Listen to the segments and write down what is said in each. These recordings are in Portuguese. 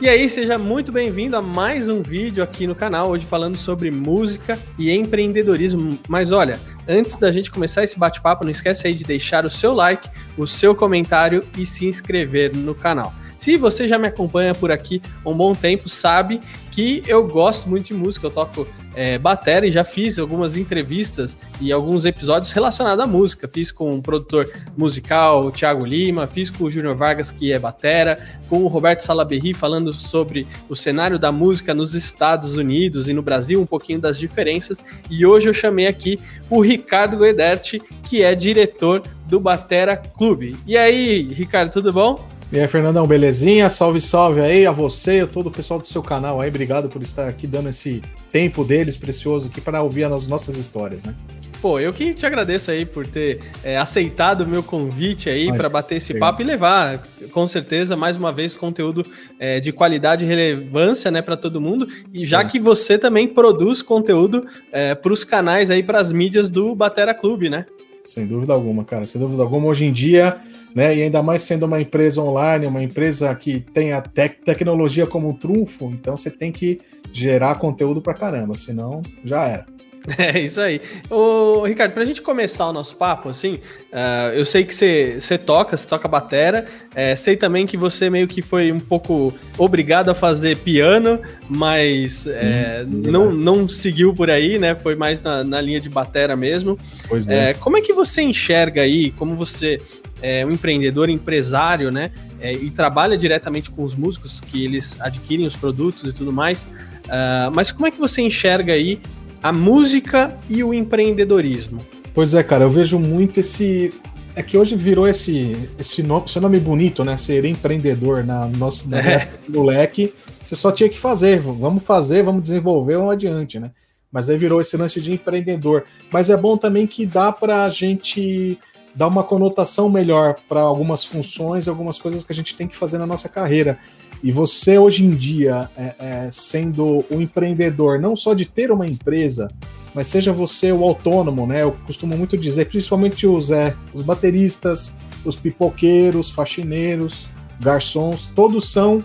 E aí, seja muito bem-vindo a mais um vídeo aqui no canal, hoje falando sobre música e empreendedorismo. Mas olha, antes da gente começar esse bate-papo, não esquece aí de deixar o seu like, o seu comentário e se inscrever no canal. Se você já me acompanha por aqui um bom tempo, sabe que eu gosto muito de música, eu toco é, batera e já fiz algumas entrevistas e alguns episódios relacionados à música. Fiz com o produtor musical o Thiago Lima, fiz com o Júnior Vargas, que é batera, com o Roberto Salaberry falando sobre o cenário da música nos Estados Unidos e no Brasil, um pouquinho das diferenças. E hoje eu chamei aqui o Ricardo Guederti, que é diretor do Batera Clube. E aí, Ricardo, tudo bom? E aí, Fernandão, belezinha? Salve, salve aí a você e a todo o pessoal do seu canal aí. Obrigado por estar aqui dando esse tempo deles precioso aqui para ouvir as nossas histórias, né? Pô, eu que te agradeço aí por ter é, aceitado o meu convite aí para bater esse papo e levar, com certeza, mais uma vez, conteúdo é, de qualidade e relevância, né, para todo mundo. E já é. que você também produz conteúdo é, para os canais aí, para as mídias do Batera Clube, né? Sem dúvida alguma, cara. Sem dúvida alguma. Hoje em dia, né? E ainda mais sendo uma empresa online, uma empresa que tem a tec tecnologia como um trunfo, então você tem que gerar conteúdo pra caramba, senão já era. É isso aí. Ô, Ricardo, pra gente começar o nosso papo, assim, uh, eu sei que você toca, você toca batera, é, sei também que você meio que foi um pouco obrigado a fazer piano, mas é, hum, não, não seguiu por aí, né? Foi mais na, na linha de batera mesmo. Pois é. é. Como é que você enxerga aí, como você é um empreendedor, empresário, né? É, e trabalha diretamente com os músicos que eles adquirem os produtos e tudo mais. Uh, mas como é que você enxerga aí a música e o empreendedorismo? Pois é, cara, eu vejo muito esse. É que hoje virou esse, esse, nome, esse nome bonito, né? Ser empreendedor na nossa na é. moleque. Você só tinha que fazer, vamos fazer, vamos desenvolver, vamos adiante, né? Mas aí virou esse lance de empreendedor. Mas é bom também que dá para a gente dá uma conotação melhor para algumas funções, algumas coisas que a gente tem que fazer na nossa carreira. E você, hoje em dia, é, é, sendo um empreendedor, não só de ter uma empresa, mas seja você o autônomo, né? Eu costumo muito dizer, principalmente os, é, os bateristas, os pipoqueiros, faxineiros, garçons, todos são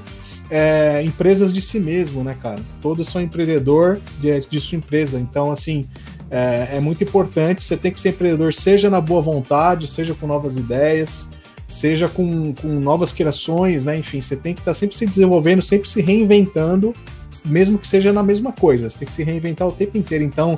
é, empresas de si mesmo, né, cara? Todos são empreendedor de, de sua empresa. Então, assim, é, é, muito importante. Você tem que ser empreendedor, seja na boa vontade, seja com novas ideias, seja com, com novas criações, né? Enfim, você tem que estar tá sempre se desenvolvendo, sempre se reinventando, mesmo que seja na mesma coisa. Você tem que se reinventar o tempo inteiro. Então,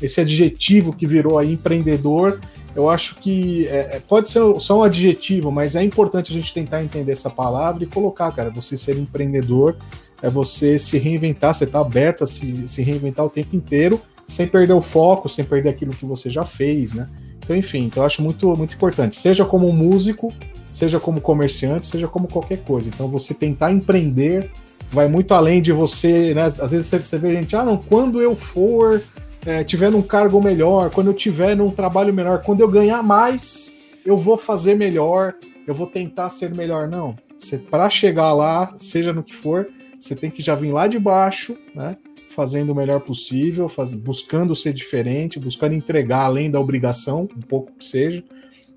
esse adjetivo que virou aí empreendedor, eu acho que é, é pode ser só um adjetivo, mas é importante a gente tentar entender essa palavra e colocar, cara, você ser empreendedor é você se reinventar, você está aberto a se, se reinventar o tempo inteiro sem perder o foco, sem perder aquilo que você já fez, né? Então, enfim, então eu acho muito, muito importante. Seja como músico, seja como comerciante, seja como qualquer coisa. Então, você tentar empreender vai muito além de você, né? Às vezes você vê gente, ah, não, quando eu for, é, tiver num cargo melhor, quando eu tiver num trabalho melhor, quando eu ganhar mais, eu vou fazer melhor, eu vou tentar ser melhor. Não. Você, para chegar lá, seja no que for, você tem que já vir lá de baixo, né? Fazendo o melhor possível, faz, buscando ser diferente, buscando entregar além da obrigação, um pouco que seja.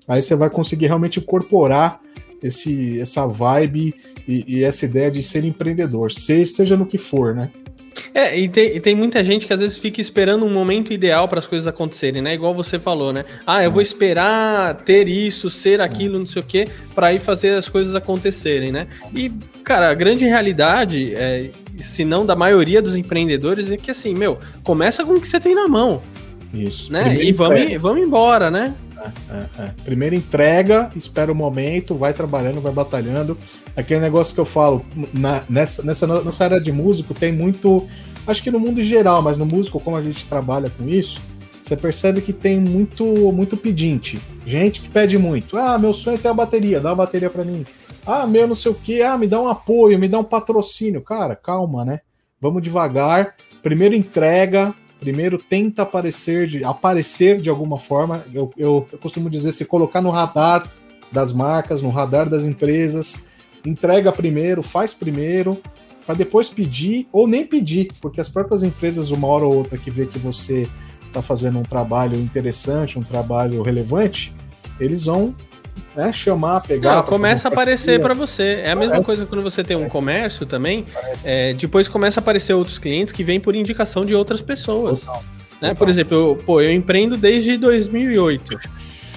Aí você vai conseguir realmente incorporar esse, essa vibe e, e essa ideia de ser empreendedor, seja no que for, né? É, e tem, e tem, muita gente que às vezes fica esperando um momento ideal para as coisas acontecerem, né? Igual você falou, né? Ah, eu vou esperar ter isso, ser aquilo, não sei o quê, para ir fazer as coisas acontecerem, né? E, cara, a grande realidade, é, se não da maioria dos empreendedores, é que assim, meu, começa com o que você tem na mão. Isso. Né? e vamos, vamos embora, né? É, é, é. Primeiro entrega, espera o momento, vai trabalhando, vai batalhando. Aquele negócio que eu falo, na, nessa, nessa, nessa área de músico tem muito. Acho que no mundo em geral, mas no músico, como a gente trabalha com isso, você percebe que tem muito, muito pedinte. Gente que pede muito. Ah, meu sonho é ter a bateria, dá a bateria para mim. Ah, meu não sei o que, ah, me dá um apoio, me dá um patrocínio. Cara, calma, né? Vamos devagar. Primeiro entrega, primeiro tenta aparecer de, aparecer de alguma forma. Eu, eu, eu costumo dizer, se colocar no radar das marcas, no radar das empresas, entrega primeiro, faz primeiro, para depois pedir ou nem pedir, porque as próprias empresas, uma hora ou outra que vê que você está fazendo um trabalho interessante, um trabalho relevante, eles vão né, chamar, pegar. Não, começa a aparecer para você. É a mesma coisa quando você tem um comércio também. É, depois começa a aparecer outros clientes que vêm por indicação de outras pessoas. Total. Né? Total. Por exemplo, eu, pô, eu empreendo desde 2008.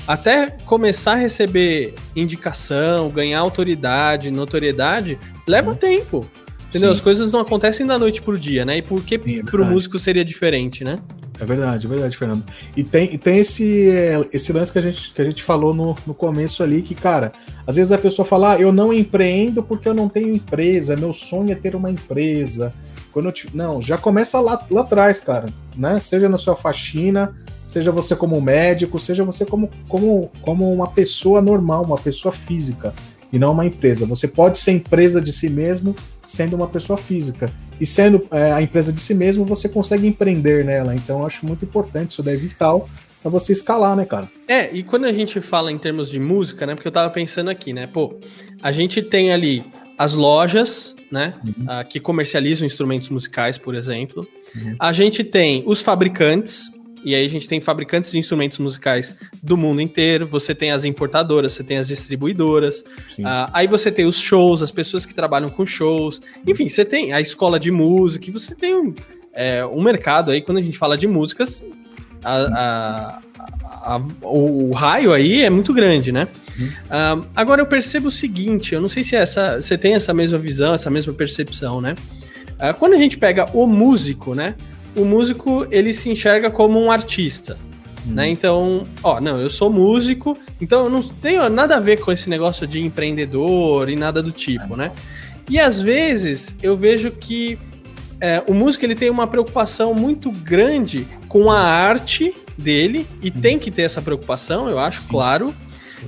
Até começar a receber indicação, ganhar autoridade, notoriedade, leva uhum. tempo. Entendeu? Sim. As coisas não acontecem da noite pro dia, né? E por que é pro músico seria diferente, né? É verdade, é verdade, Fernando. E tem, tem esse, esse lance que a gente, que a gente falou no, no começo ali, que, cara, às vezes a pessoa fala, ah, eu não empreendo porque eu não tenho empresa, meu sonho é ter uma empresa. Quando te... Não, já começa lá, lá atrás, cara, né? Seja na sua faxina, seja você como médico, seja você como, como, como uma pessoa normal, uma pessoa física, e não uma empresa. Você pode ser empresa de si mesmo sendo uma pessoa física. E sendo é, a empresa de si mesmo, você consegue empreender nela. Então eu acho muito importante, isso daí é vital para você escalar, né, cara? É, e quando a gente fala em termos de música, né? Porque eu tava pensando aqui, né? Pô, a gente tem ali as lojas, né? Uhum. Uh, que comercializam instrumentos musicais, por exemplo. Uhum. A gente tem os fabricantes, e aí a gente tem fabricantes de instrumentos musicais do mundo inteiro, você tem as importadoras, você tem as distribuidoras, uh, aí você tem os shows, as pessoas que trabalham com shows, enfim, você tem a escola de música, e você tem um, é, um mercado aí, quando a gente fala de músicas, a, a, a, o, raio aí é muito grande, né? Uh, agora eu percebo o seguinte, eu não sei se essa, você tem essa mesma visão, essa mesma percepção, né? Uh, quando a gente pega o músico, né? O músico ele se enxerga como um artista. Hum. Né? Então, ó, não, eu sou músico, então eu não tenho nada a ver com esse negócio de empreendedor e nada do tipo, né? E às vezes eu vejo que é, o músico ele tem uma preocupação muito grande com a arte dele e hum. tem que ter essa preocupação, eu acho, claro.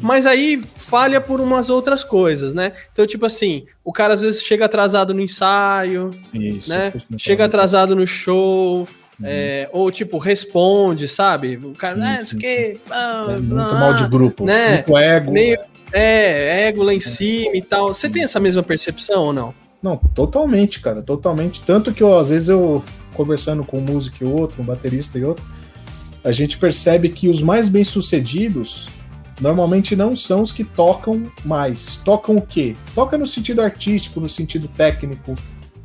Mas aí falha por umas outras coisas, né? Então, tipo assim, o cara às vezes chega atrasado no ensaio, Isso, né? Chega atrasado no show. Uhum. É, ou tipo, responde, sabe? O cara, ah, sim, que, ah, é muito ah, mal de grupo, né? muito ego. Meio, é, ego lá em cima e tal. Você tem essa mesma percepção ou não? Não, totalmente, cara, totalmente. Tanto que, ó, às vezes eu, conversando com um músico e outro, um baterista e outro, a gente percebe que os mais bem-sucedidos normalmente não são os que tocam mais. Tocam o quê? Toca no sentido artístico, no sentido técnico.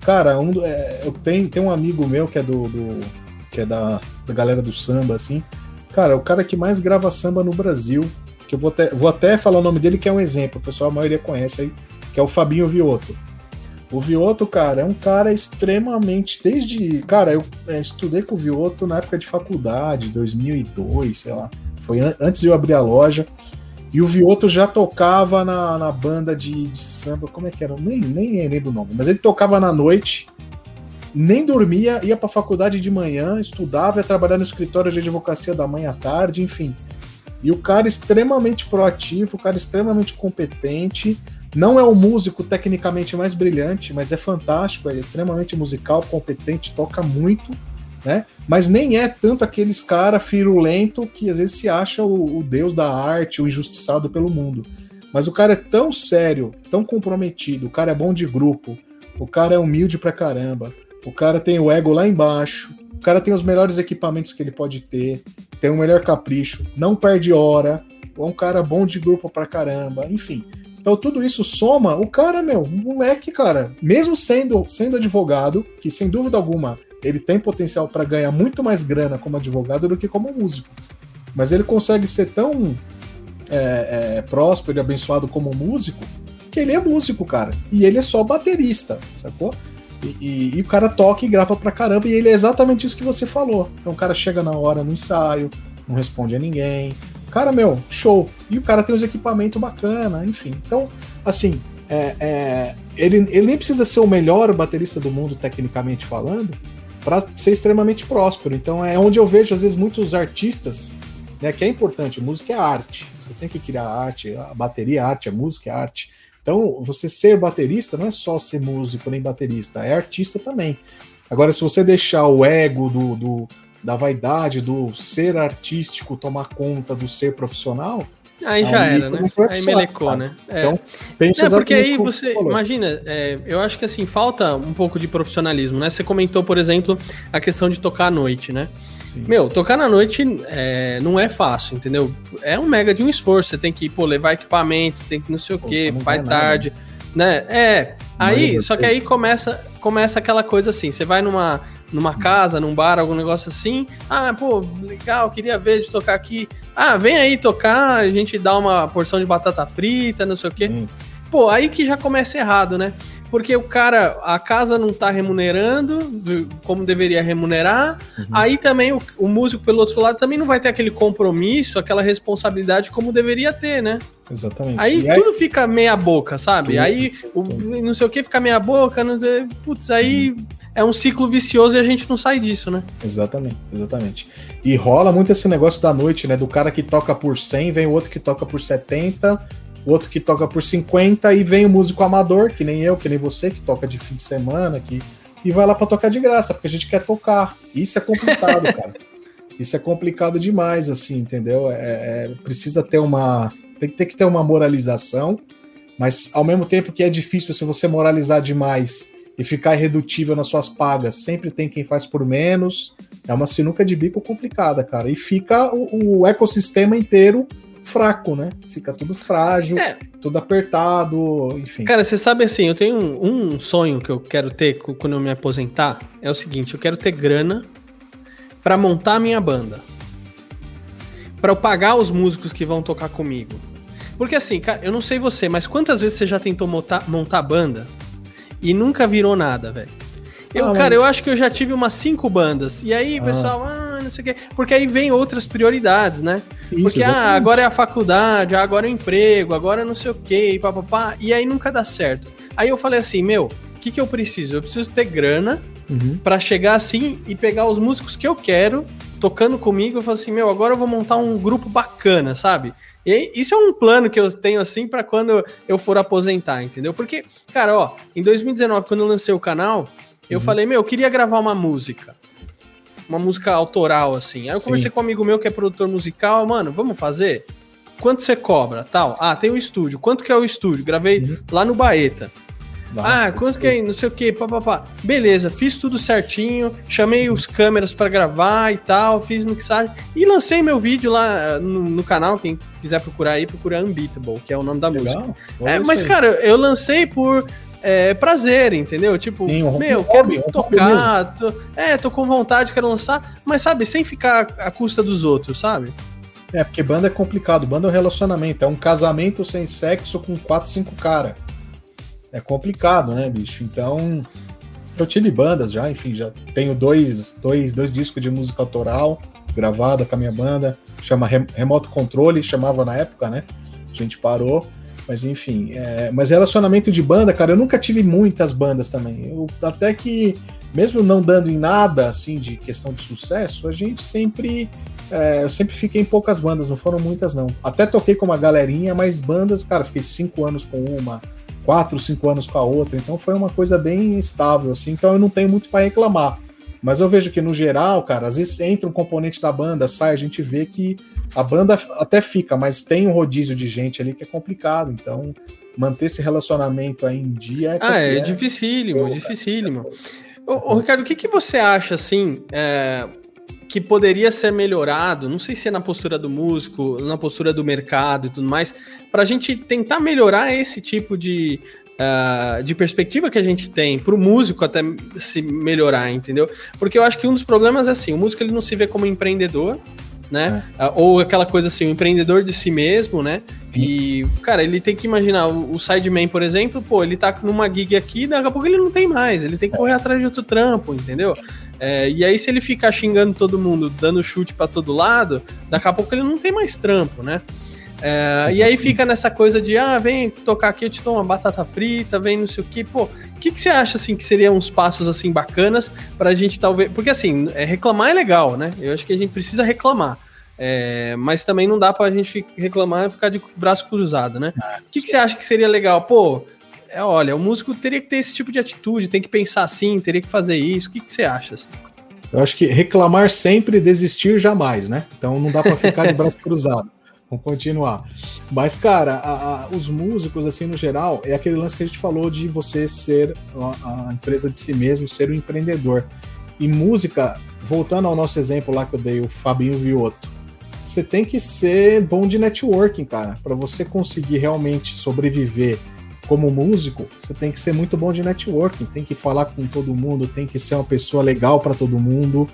Cara, um, é, eu tenho, um amigo meu que é do, do que é da, da galera do samba, assim. Cara, o cara que mais grava samba no Brasil, que eu vou até, vou até falar o nome dele, que é um exemplo, o pessoal a maioria conhece aí, que é o Fabinho Vioto. O Vioto, cara, é um cara extremamente. Desde. Cara, eu é, estudei com o Vioto na época de faculdade, 2002, sei lá. Foi an antes de eu abrir a loja. E o Vioto já tocava na, na banda de, de, samba, como é que era? Nem, nem lembro o nome, mas ele tocava na noite, nem dormia, ia pra faculdade de manhã, estudava, ia trabalhar no escritório de advocacia da manhã à tarde, enfim. E o cara extremamente proativo, o cara extremamente competente. Não é o músico tecnicamente mais brilhante, mas é fantástico, é extremamente musical, competente, toca muito né? Mas nem é tanto aqueles cara firulento que às vezes se acha o, o deus da arte, o injustiçado pelo mundo. Mas o cara é tão sério, tão comprometido, o cara é bom de grupo, o cara é humilde pra caramba, o cara tem o ego lá embaixo, o cara tem os melhores equipamentos que ele pode ter, tem o melhor capricho, não perde hora, é um cara bom de grupo pra caramba, enfim. Então tudo isso soma, o cara, meu, um moleque, cara, mesmo sendo, sendo advogado, que sem dúvida alguma ele tem potencial para ganhar muito mais grana como advogado do que como músico. Mas ele consegue ser tão é, é, próspero e abençoado como músico que ele é músico, cara. E ele é só baterista, sacou? E, e, e, o cara toca e grava pra caramba, e ele é exatamente isso que você falou. Então o cara chega na hora no ensaio, não responde a ninguém. Cara, meu, show. E o cara tem os equipamentos bacana, enfim. Então, assim, é, é, ele, ele nem precisa ser o melhor baterista do mundo, tecnicamente falando, para ser extremamente próspero. Então é onde eu vejo às vezes muitos artistas, né, que é importante, música é arte. Você tem que criar arte, a bateria é arte, a música é arte. Então, você ser baterista não é só ser músico nem baterista, é artista também. Agora, se você deixar o ego do, do da vaidade, do ser artístico tomar conta do ser profissional, Aí já aí era, né? Aí melecou, né? É. Então, pensa é, porque aí você, imagina, é, eu acho que assim, falta um pouco de profissionalismo, né? Você comentou, por exemplo, a questão de tocar à noite, né? Sim. Meu, tocar na noite é, não é fácil, entendeu? É um mega de um esforço. Você tem que, pô, levar equipamento, tem que não sei o quê, faz tarde, nada, né? É. Aí, só que aí começa, começa aquela coisa assim, você vai numa numa casa, num bar, algum negócio assim. Ah, pô, legal, queria ver de tocar aqui. Ah, vem aí tocar, a gente dá uma porção de batata frita, não sei o quê. Pô, aí que já começa errado, né? Porque o cara, a casa não tá remunerando como deveria remunerar. Uhum. Aí também o, o, músico, pelo outro lado, também não vai ter aquele compromisso, aquela responsabilidade como deveria ter, né? Exatamente. Aí, aí... tudo fica meia boca, sabe? Tudo, aí o, não sei o que fica meia boca, não sei, putz, aí uhum. é um ciclo vicioso e a gente não sai disso, né? Exatamente, exatamente. E rola muito esse negócio da noite, né? Do cara que toca por 100, vem o outro que toca por 70, o outro que toca por 50 e vem o músico amador, que nem eu, que nem você, que toca de fim de semana, que, e vai lá para tocar de graça, porque a gente quer tocar. Isso é complicado, cara. Isso é complicado demais, assim, entendeu? É, é, precisa ter uma. Tem, tem que ter uma moralização, mas ao mesmo tempo que é difícil se você moralizar demais e ficar irredutível nas suas pagas, sempre tem quem faz por menos. É uma sinuca de bico complicada, cara. E fica o, o ecossistema inteiro fraco, né? Fica tudo frágil, é. tudo apertado, enfim. Cara, você sabe assim, eu tenho um, um, sonho que eu quero ter quando eu me aposentar. É o seguinte, eu quero ter grana para montar a minha banda. para eu pagar os músicos que vão tocar comigo. Porque assim, cara, eu não sei você, mas quantas vezes você já tentou montar, montar banda e nunca virou nada, velho? Eu, ah, cara, mas... eu acho que eu já tive umas cinco bandas. E aí, ah. pessoal, ah, não sei o quê. Porque aí vem outras prioridades, né? Isso, Porque ah, agora é a faculdade, agora é o emprego, agora não sei o quê, papapá. E aí nunca dá certo. Aí eu falei assim, meu, o que, que eu preciso? Eu preciso ter grana uhum. para chegar assim e pegar os músicos que eu quero tocando comigo. Eu falo assim, meu, agora eu vou montar um grupo bacana, sabe? E isso é um plano que eu tenho assim para quando eu for aposentar, entendeu? Porque, cara, ó, em 2019, quando eu lancei o canal, eu uhum. falei, meu, eu queria gravar uma música. Uma música autoral, assim. Aí eu conversei com um amigo meu que é produtor musical, mano, vamos fazer? Quanto você cobra? Tal. Ah, tem o um estúdio. Quanto que é o estúdio? Gravei uhum. lá no Baeta. ah, quanto que é? Não sei o que, papapá. Beleza, fiz tudo certinho, chamei os câmeras para gravar e tal, fiz mixagem e lancei meu vídeo lá no, no canal. Quem quiser procurar aí, procura Unbeatable, que é o nome da Legal. música. É, mas, cara, eu lancei por é, prazer, entendeu? Tipo, Sim, um meu, quero hobby, tocar, um tô, é, tô com vontade, quero lançar, mas sabe, sem ficar à custa dos outros, sabe? É, porque banda é complicado, banda é um relacionamento, é um casamento sem sexo com quatro, cinco cara. É complicado, né, bicho? Então, eu tive bandas já, enfim, já tenho dois, dois, dois discos de música autoral gravada com a minha banda, chama Remoto Controle, chamava na época, né? A gente parou. Mas enfim, é, mas relacionamento de banda, cara, eu nunca tive muitas bandas também. Eu, até que, mesmo não dando em nada, assim, de questão de sucesso, a gente sempre. É, eu sempre fiquei em poucas bandas, não foram muitas, não. Até toquei com uma galerinha, mas bandas, cara, fiquei cinco anos com uma, quatro, cinco anos com a outra, então foi uma coisa bem estável, assim, então eu não tenho muito para reclamar. Mas eu vejo que, no geral, cara, às vezes entra um componente da banda, sai, a gente vê que a banda até fica, mas tem um rodízio de gente ali que é complicado. Então, manter esse relacionamento aí em dia é. Ah, é, é dificílimo, é, dificílimo. Ô, ô, Ricardo, o que, que você acha, assim, é, que poderia ser melhorado? Não sei se é na postura do músico, na postura do mercado e tudo mais, para a gente tentar melhorar esse tipo de, Uh, de perspectiva que a gente tem para o músico até se melhorar, entendeu? Porque eu acho que um dos problemas é assim, o músico ele não se vê como empreendedor, né? É. Uh, ou aquela coisa assim, o empreendedor de si mesmo, né? E, cara, ele tem que imaginar, o, Sideman, por exemplo, pô, ele tá numa gig aqui, daqui a pouco ele não tem mais, ele tem que correr atrás de outro trampo, entendeu? É, e aí, se ele ficar xingando todo mundo, dando chute para todo lado, daqui a pouco ele não tem mais trampo, né? É, e aí fica nessa coisa de, ah, vem tocar aqui, eu te dou uma batata frita, vem não sei o que. Pô, o que, que você acha, assim, que seriam uns passos, assim, bacanas pra gente talvez... Porque, assim, é, reclamar é legal, né? Eu acho que a gente precisa reclamar. É, mas também não dá pra gente reclamar e ficar de braço cruzado, né? Ah, o que, que você acha que seria legal? Pô, é, olha, o músico teria que ter esse tipo de atitude, tem que pensar assim, teria que fazer isso. O que, que você acha? Assim? Eu acho que reclamar sempre, desistir jamais, né? Então não dá para ficar de braço cruzado. Vamos continuar. Mas, cara, a, a, os músicos, assim, no geral, é aquele lance que a gente falou de você ser a, a empresa de si mesmo, ser o um empreendedor. E música, voltando ao nosso exemplo lá que eu dei, o Fabinho Viotto, você tem que ser bom de networking, cara. Para você conseguir realmente sobreviver como músico, você tem que ser muito bom de networking, tem que falar com todo mundo, tem que ser uma pessoa legal para todo mundo,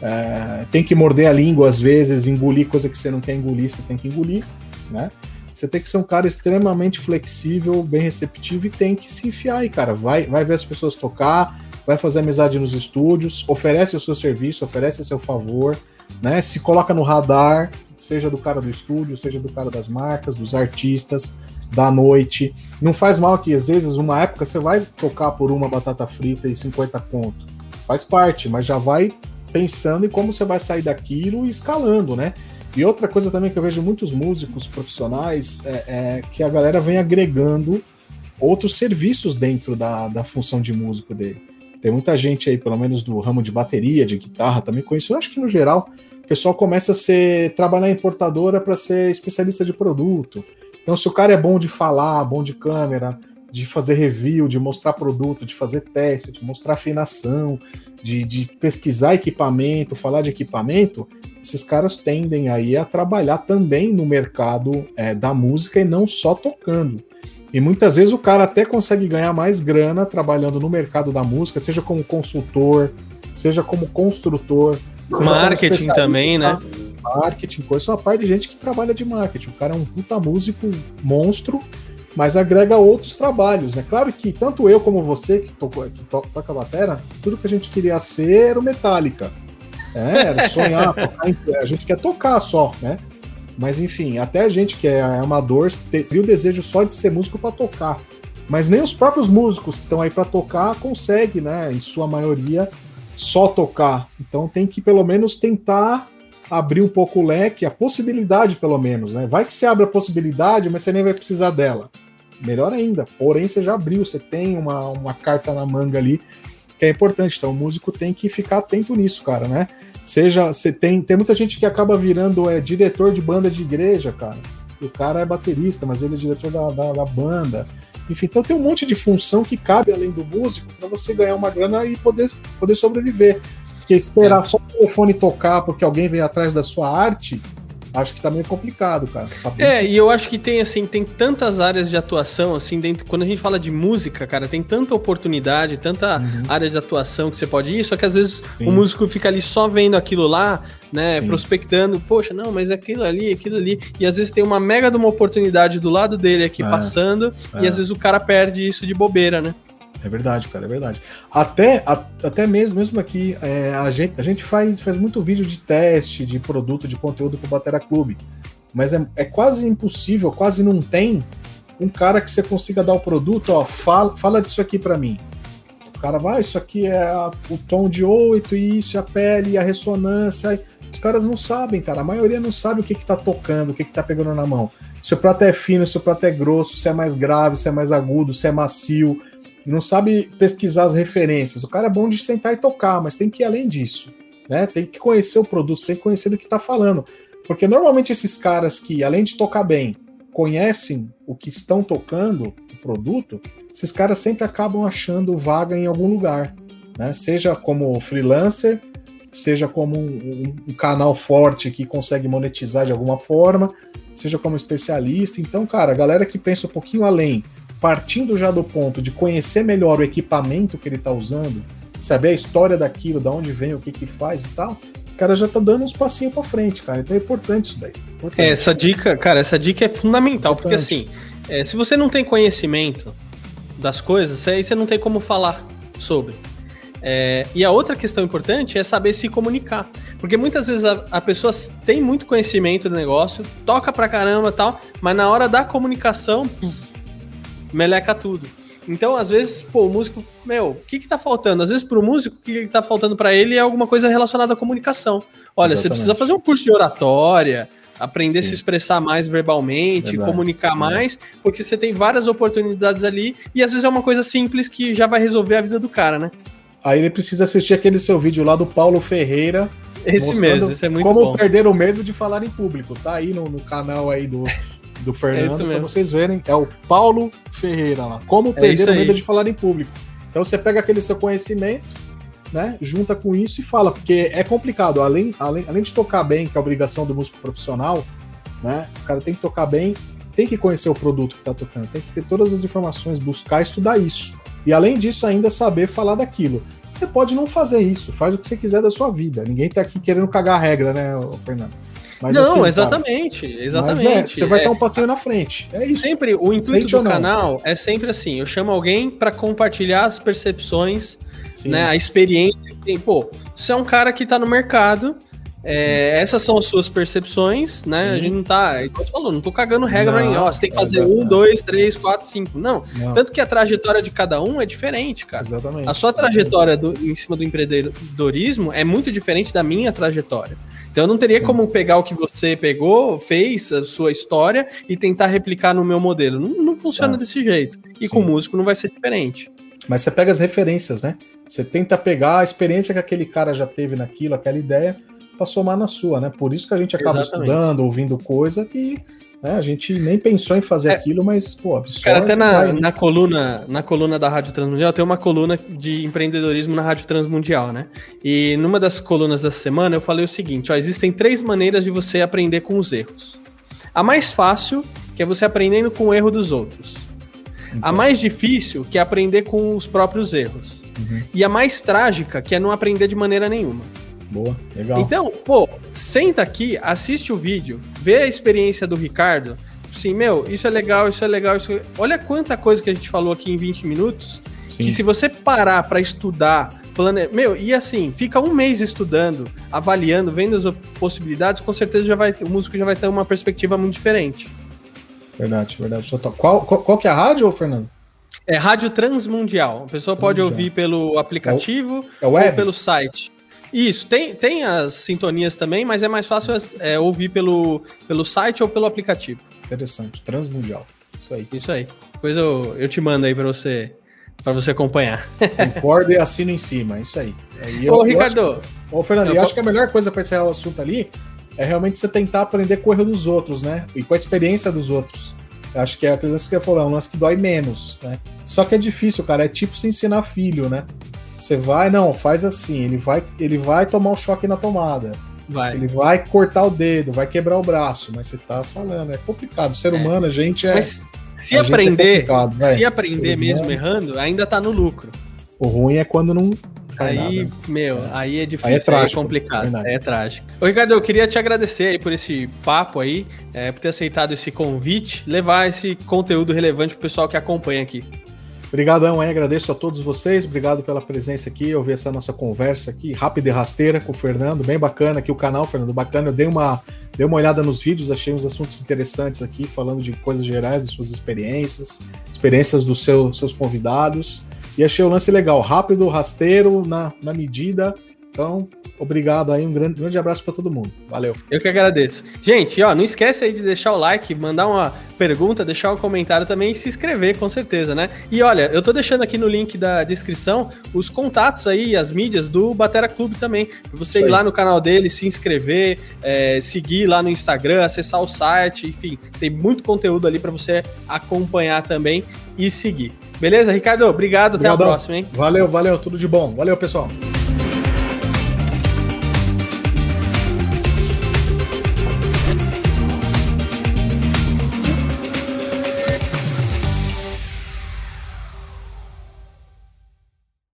é, tem que morder a língua às vezes, engolir coisa que você não quer engolir, você tem que engolir, né? Você tem que ser um cara extremamente flexível, bem receptivo e tem que se enfiar aí, cara. Vai, vai ver as pessoas tocar, vai fazer amizade nos estúdios, oferece o seu serviço, oferece seu favor, né? Se coloca no radar, seja do cara do estúdio, seja do cara das marcas, dos artistas, da noite. Não faz mal que às vezes uma época você vai tocar por uma batata frita e 50 conto. Faz parte, mas já vai pensando em como você vai sair daquilo e escalando, né? E outra coisa também que eu vejo muitos músicos profissionais é, é que a galera vem agregando outros serviços dentro da, da função de músico dele. Tem muita gente aí, pelo menos do ramo de bateria, de guitarra, também conheço. Eu acho que no geral o pessoal começa a ser trabalhar em importadora para ser especialista de produto. Então, se o cara é bom de falar, bom de câmera, de fazer review, de mostrar produto, de fazer teste, de mostrar afinação, de, de pesquisar equipamento, falar de equipamento, esses caras tendem aí a trabalhar também no mercado é, da música e não só tocando. E muitas vezes o cara até consegue ganhar mais grana trabalhando no mercado da música, seja como consultor, seja como construtor. Seja marketing como também, né? Marketing, coisa, uma parte de gente que trabalha de marketing. O cara é um puta músico monstro, mas agrega outros trabalhos, né? Claro que tanto eu como você, que, toca, que to, toca a batera, tudo que a gente queria ser era o Metallica. É, era sonhar, tocar, a gente quer tocar só, né? Mas enfim, até a gente que é amador teria o desejo só de ser músico para tocar. Mas nem os próprios músicos que estão aí para tocar conseguem, né? Em sua maioria, só tocar. Então tem que pelo menos tentar abrir um pouco o leque, a possibilidade pelo menos, né? Vai que você abre a possibilidade, mas você nem vai precisar dela. Melhor ainda. Porém, você já abriu, você tem uma, uma carta na manga ali que é importante. Então o músico tem que ficar atento nisso, cara, né? Seja, você tem, tem muita gente que acaba virando é, diretor de banda de igreja, cara. O cara é baterista, mas ele é diretor da, da, da banda. Enfim, então tem um monte de função que cabe além do músico para você ganhar uma grana e poder, poder sobreviver. Porque esperar é. só o telefone tocar porque alguém vem atrás da sua arte, acho que tá meio complicado, cara. Tá é, e eu acho que tem, assim, tem tantas áreas de atuação, assim, dentro. Quando a gente fala de música, cara, tem tanta oportunidade, tanta uhum. área de atuação que você pode ir, só que às vezes Sim. o músico fica ali só vendo aquilo lá, né, Sim. prospectando, poxa, não, mas é aquilo ali, aquilo ali, e às vezes tem uma mega de uma oportunidade do lado dele aqui é. passando, é. e às vezes o cara perde isso de bobeira, né? É verdade, cara, é verdade. Até, a, até mesmo, mesmo aqui, é, a, gente, a gente faz, faz muito vídeo de teste, de produto, de conteúdo pro Batera Clube. Mas é, é quase impossível, quase não tem um cara que você consiga dar o produto, ó, fala, fala disso aqui para mim. O cara vai, ah, isso aqui é a, o tom de 8, isso, a pele, a ressonância. Os caras não sabem, cara. A maioria não sabe o que, que tá tocando, o que, que tá pegando na mão. Se o prato é fino, se o prato é grosso, se é mais grave, se é mais agudo, se é macio não sabe pesquisar as referências. O cara é bom de sentar e tocar, mas tem que ir além disso. Né? Tem que conhecer o produto, tem que conhecer do que está falando. Porque normalmente esses caras que, além de tocar bem, conhecem o que estão tocando, o produto, esses caras sempre acabam achando vaga em algum lugar. Né? Seja como freelancer, seja como um, um, um, canal forte que consegue monetizar de alguma forma, seja como especialista. Então, cara, a galera que pensa um pouquinho além partindo já do ponto de conhecer melhor o equipamento que ele está usando, saber a história daquilo, da onde vem, o que que faz e tal, o cara já tá dando uns passinhos para frente, cara. Então é importante isso daí. Importante. É, essa dica, cara, essa dica é fundamental, importante. porque assim, é, se você não tem conhecimento das coisas, aí você não tem como falar sobre. É, e a outra questão importante é saber se comunicar. Porque muitas vezes a, a pessoa tem muito conhecimento do negócio, toca pra caramba e tal, mas na hora da comunicação, meleca tudo. Então, às vezes, pô, o músico, meu, o que que tá faltando? Às vezes, pro músico, o que, que tá faltando para ele é alguma coisa relacionada à comunicação. Olha, Exatamente. você precisa fazer um curso de oratória, aprender Sim. a se expressar mais verbalmente, Verdade. comunicar mais, porque você tem várias oportunidades ali e às vezes é uma coisa simples que já vai resolver a vida do cara, né? aí ele precisa assistir aquele seu vídeo lá do Paulo Ferreira. Esse mesmo, esse é muito como bom. Como perder o medo de falar em público. Tá aí no, no canal aí do, do Fernando, é pra vocês verem. É o Paulo Ferreira lá. Como é perder o medo de falar em público. Então você pega aquele seu conhecimento, né? Junta com isso e fala, porque é complicado. Além, além, além de tocar bem, que é a obrigação do músico profissional, né? O cara tem que tocar bem, tem que conhecer o produto que está tocando, tem que ter todas as informações, buscar estudar isso. E além disso, ainda saber falar daquilo. Você pode não fazer isso, faz o que você quiser da sua vida. Ninguém está aqui querendo cagar a regra, né, Fernando? Mas, não, assim, exatamente, cara, exatamente. É, você vai é, dar um passeio na frente. É isso. Sempre o intuito do canal é sempre assim. Eu chamo alguém para compartilhar as percepções, Sim. né, a experiência. Pô, você é um cara que está no mercado é, essas são as suas percepções, né? A gente não tá, como você falou, não tô cagando regra não, ó, você tem que fazer é um, dois, três, quatro, cinco. Não. não. Tanto que a trajetória de cada um é diferente, cara. Exatamente. A sua trajetória do, em cima do empreendedorismo é muito diferente da minha trajetória. Então eu não teria como pegar o que você pegou, fez, a sua história e tentar replicar no meu modelo. Não, não funciona tá. desse jeito. E Sim. com músico não vai ser diferente. Mas você pega as referências, né? Você tenta pegar a experiência que aquele cara já teve naquilo, aquela ideia para somar na sua, né? Por isso que a gente acaba Exatamente. estudando, ouvindo coisa que né, a gente nem pensou em fazer é, aquilo, mas, pô, absurdo. Cara, até na, vai, na, coluna, na coluna da Rádio Transmundial tem uma coluna de empreendedorismo na Rádio Transmundial, né? E numa das colunas dessa semana eu falei o seguinte: ó, existem três maneiras de você aprender com os erros. A mais fácil, que é você aprendendo com o erro dos outros. Então. A mais difícil, que é aprender com os próprios erros. Uhum. E a mais trágica, que é não aprender de maneira nenhuma. Boa, legal. Então, pô, senta aqui, assiste o vídeo, vê a experiência do Ricardo. Sim, meu, isso é legal, isso é legal, isso é... Olha quanta coisa que a gente falou aqui em 20 minutos. Sim. Que se você parar para estudar, plane... meu, e assim, fica um mês estudando, avaliando, vendo as possibilidades, com certeza já vai, o músico já vai ter uma perspectiva muito diferente. Verdade, verdade. Qual, qual, qual que é a rádio, Fernando? É Rádio Transmundial. A pessoa pode ouvir pelo aplicativo é o, é ou pelo site. Isso, tem, tem as sintonias também, mas é mais fácil é, ouvir pelo, pelo site ou pelo aplicativo. Interessante, Transmundial. Isso aí. Isso aí. Depois eu, eu te mando aí para você para você acompanhar. Concordo e assino em cima, isso aí. aí eu, ô, Ricardo. ô, Fernando, eu, eu acho que a melhor coisa para encerrar o assunto ali é realmente você tentar aprender com o erro dos outros, né? E com a experiência dos outros. Eu acho que é aquilo que você falou, é um lance que dói menos, né? Só que é difícil, cara. É tipo se ensinar filho, né? Você vai, não, faz assim, ele vai, ele vai tomar um choque na tomada. Vai. Ele vai cortar o dedo, vai quebrar o braço, mas você tá falando, é complicado. Ser é. humano, a gente é. Mas se aprender, é se aprender mesmo errando, ainda tá no lucro. O ruim é quando não Aí, nada. meu, aí é difícil, aí é, trágico, é complicado, é, é trágico. Ô, Ricardo, eu queria te agradecer aí por esse papo aí, é, por ter aceitado esse convite, levar esse conteúdo relevante pro pessoal que acompanha aqui. Obrigadão aí, agradeço a todos vocês, obrigado pela presença aqui, ouvir essa nossa conversa aqui, rápida e rasteira com o Fernando, bem bacana aqui o canal, Fernando, bacana, eu dei uma, dei uma olhada nos vídeos, achei uns assuntos interessantes aqui, falando de coisas gerais, de suas experiências, experiências dos seu, seus convidados, e achei o lance legal, rápido, rasteiro, na, na medida, então, obrigado aí, um grande, grande abraço para todo mundo. Valeu. Eu que agradeço. Gente, ó, não esquece aí de deixar o like, mandar uma pergunta, deixar um comentário também e se inscrever, com certeza, né? E olha, eu tô deixando aqui no link da descrição os contatos aí, as mídias do Batera Clube também, pra você ir lá no canal dele, se inscrever, é, seguir lá no Instagram, acessar o site, enfim, tem muito conteúdo ali para você acompanhar também e seguir. Beleza, Ricardo? Obrigado, Obrigadão. até a próxima, hein? Valeu, valeu, tudo de bom. Valeu, pessoal.